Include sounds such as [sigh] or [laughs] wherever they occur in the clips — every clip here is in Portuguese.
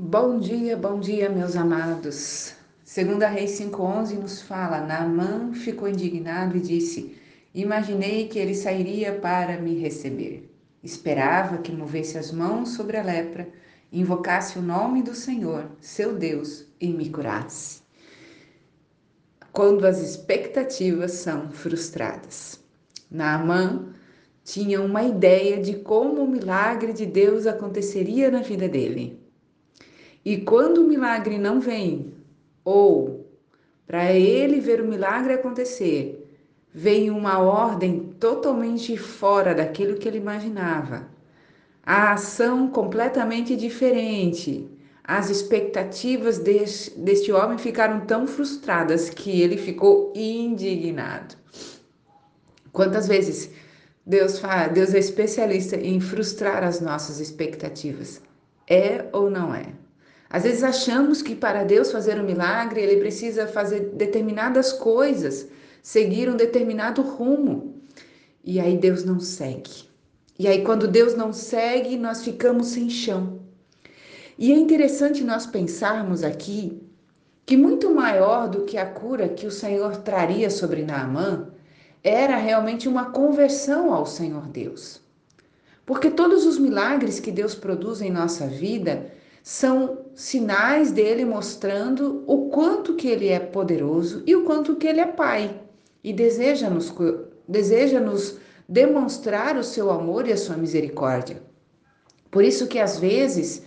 Bom dia, bom dia, meus amados. Segunda Reis 5:11 nos fala: Naamã ficou indignado e disse: Imaginei que ele sairia para me receber. Esperava que movesse as mãos sobre a lepra, invocasse o nome do Senhor, seu Deus, e me curasse. Quando as expectativas são frustradas. Naamã tinha uma ideia de como o milagre de Deus aconteceria na vida dele. E quando o milagre não vem, ou para ele ver o milagre acontecer, vem uma ordem totalmente fora daquilo que ele imaginava. A ação completamente diferente. As expectativas deste, deste homem ficaram tão frustradas que ele ficou indignado. Quantas vezes Deus fala, Deus é especialista em frustrar as nossas expectativas? É ou não é? Às vezes achamos que para Deus fazer um milagre, ele precisa fazer determinadas coisas, seguir um determinado rumo. E aí Deus não segue. E aí quando Deus não segue, nós ficamos sem chão. E é interessante nós pensarmos aqui que muito maior do que a cura que o Senhor traria sobre Naamã era realmente uma conversão ao Senhor Deus. Porque todos os milagres que Deus produz em nossa vida são sinais dele mostrando o quanto que ele é poderoso e o quanto que ele é pai e deseja nos deseja nos demonstrar o seu amor e a sua misericórdia. Por isso que às vezes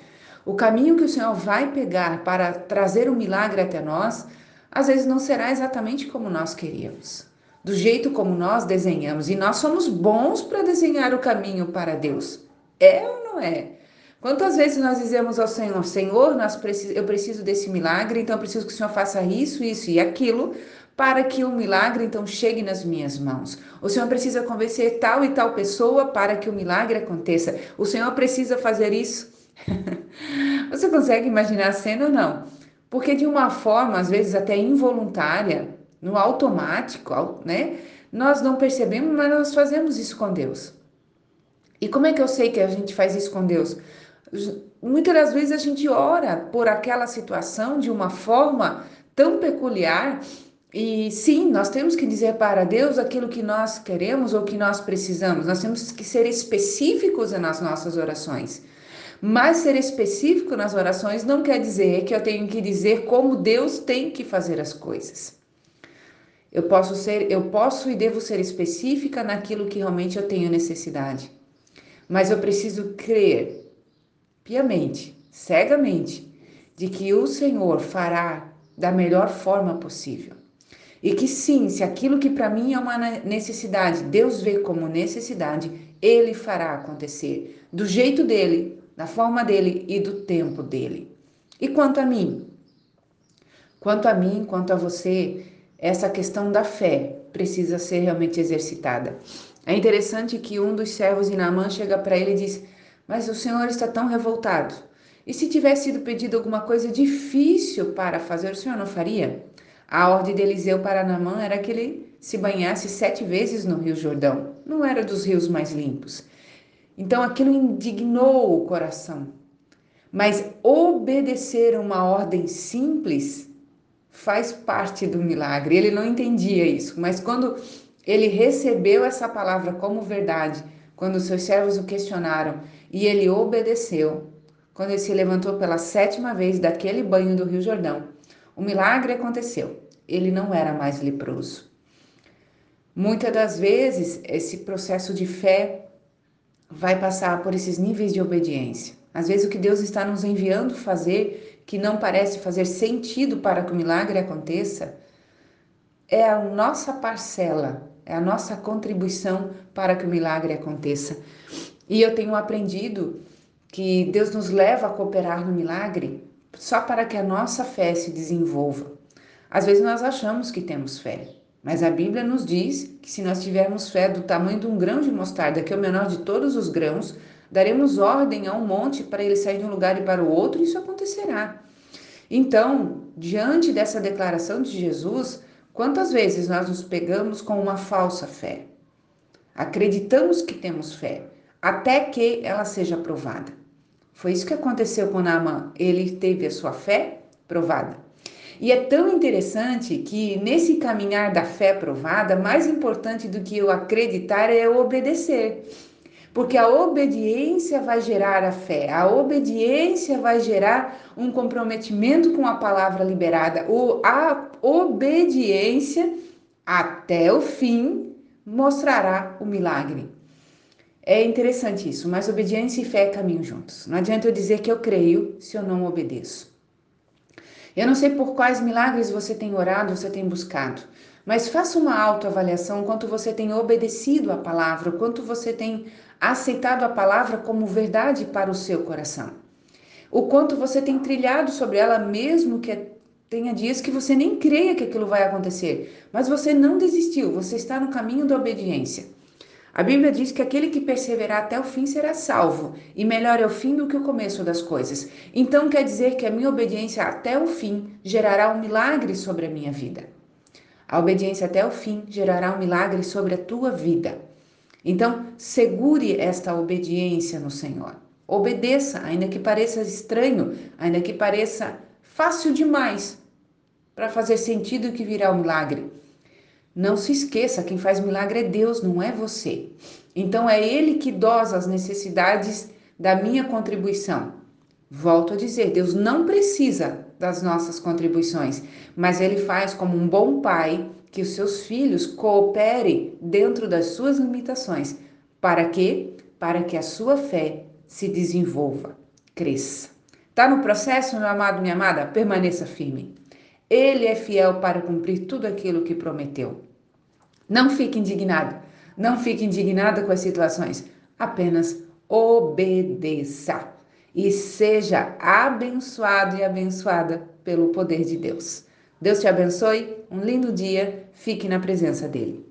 o caminho que o Senhor vai pegar para trazer o um milagre até nós, às vezes não será exatamente como nós queríamos, do jeito como nós desenhamos, e nós somos bons para desenhar o caminho para Deus. É ou não é? Quantas vezes nós dizemos ao Senhor, Senhor, nós eu preciso desse milagre, então eu preciso que o Senhor faça isso, isso e aquilo, para que o milagre então chegue nas minhas mãos. O Senhor precisa convencer tal e tal pessoa para que o milagre aconteça. O Senhor precisa fazer isso. [laughs] Você consegue imaginar a cena ou não? Porque de uma forma, às vezes até involuntária, no automático, né? Nós não percebemos, mas nós fazemos isso com Deus. E como é que eu sei que a gente faz isso com Deus? Muitas das vezes a gente ora por aquela situação de uma forma tão peculiar e sim, nós temos que dizer para Deus aquilo que nós queremos ou que nós precisamos. Nós temos que ser específicos nas nossas orações. Mas ser específico nas orações não quer dizer que eu tenho que dizer como Deus tem que fazer as coisas. Eu posso ser, eu posso e devo ser específica naquilo que realmente eu tenho necessidade. Mas eu preciso crer piamente, cegamente, de que o Senhor fará da melhor forma possível. E que sim, se aquilo que para mim é uma necessidade, Deus vê como necessidade, ele fará acontecer do jeito dele, da forma dele e do tempo dele. E quanto a mim? Quanto a mim, quanto a você, essa questão da fé precisa ser realmente exercitada. É interessante que um dos servos de Naamã chega para ele e diz: mas o Senhor está tão revoltado. E se tivesse sido pedido alguma coisa difícil para fazer, o Senhor não faria? A ordem de Eliseu para Namã era que ele se banhasse sete vezes no Rio Jordão. Não era dos rios mais limpos. Então aquilo indignou o coração. Mas obedecer uma ordem simples faz parte do milagre. Ele não entendia isso, mas quando ele recebeu essa palavra como verdade, quando seus servos o questionaram e ele obedeceu, quando ele se levantou pela sétima vez daquele banho do Rio Jordão, o milagre aconteceu. Ele não era mais leproso. Muitas das vezes, esse processo de fé vai passar por esses níveis de obediência. Às vezes, o que Deus está nos enviando fazer, que não parece fazer sentido para que o milagre aconteça, é a nossa parcela é a nossa contribuição para que o milagre aconteça. E eu tenho aprendido que Deus nos leva a cooperar no milagre só para que a nossa fé se desenvolva. Às vezes nós achamos que temos fé, mas a Bíblia nos diz que se nós tivermos fé do tamanho de um grão de mostarda, que é o menor de todos os grãos, daremos ordem a um monte para ele sair de um lugar e para o outro, e isso acontecerá. Então, diante dessa declaração de Jesus, Quantas vezes nós nos pegamos com uma falsa fé? Acreditamos que temos fé, até que ela seja provada. Foi isso que aconteceu com Naaman. Ele teve a sua fé provada. E é tão interessante que nesse caminhar da fé provada, mais importante do que eu acreditar é obedecer. Porque a obediência vai gerar a fé, a obediência vai gerar um comprometimento com a palavra liberada, ou a obediência até o fim mostrará o milagre. É interessante isso, mas obediência e fé caminham juntos. Não adianta eu dizer que eu creio se eu não obedeço. Eu não sei por quais milagres você tem orado, você tem buscado, mas faça uma autoavaliação quanto você tem obedecido a palavra, quanto você tem aceitado a palavra como verdade para o seu coração. O quanto você tem trilhado sobre ela, mesmo que tenha dias que você nem creia que aquilo vai acontecer, mas você não desistiu, você está no caminho da obediência. A Bíblia diz que aquele que perseverar até o fim será salvo, e melhor é o fim do que o começo das coisas. Então quer dizer que a minha obediência até o fim gerará um milagre sobre a minha vida. A obediência até o fim gerará um milagre sobre a tua vida. Então, segure esta obediência no Senhor. Obedeça, ainda que pareça estranho, ainda que pareça fácil demais para fazer sentido que virá o milagre. Não se esqueça, quem faz milagre é Deus, não é você. Então é Ele que dosa as necessidades da minha contribuição. Volto a dizer, Deus não precisa das nossas contribuições, mas Ele faz como um bom pai que os seus filhos cooperem dentro das suas limitações. Para quê? Para que a sua fé se desenvolva, cresça. Está no processo, meu amado, minha amada? Permaneça firme. Ele é fiel para cumprir tudo aquilo que prometeu. Não fique indignado, não fique indignada com as situações, apenas obedeça e seja abençoado e abençoada pelo poder de Deus. Deus te abençoe, um lindo dia, fique na presença dele.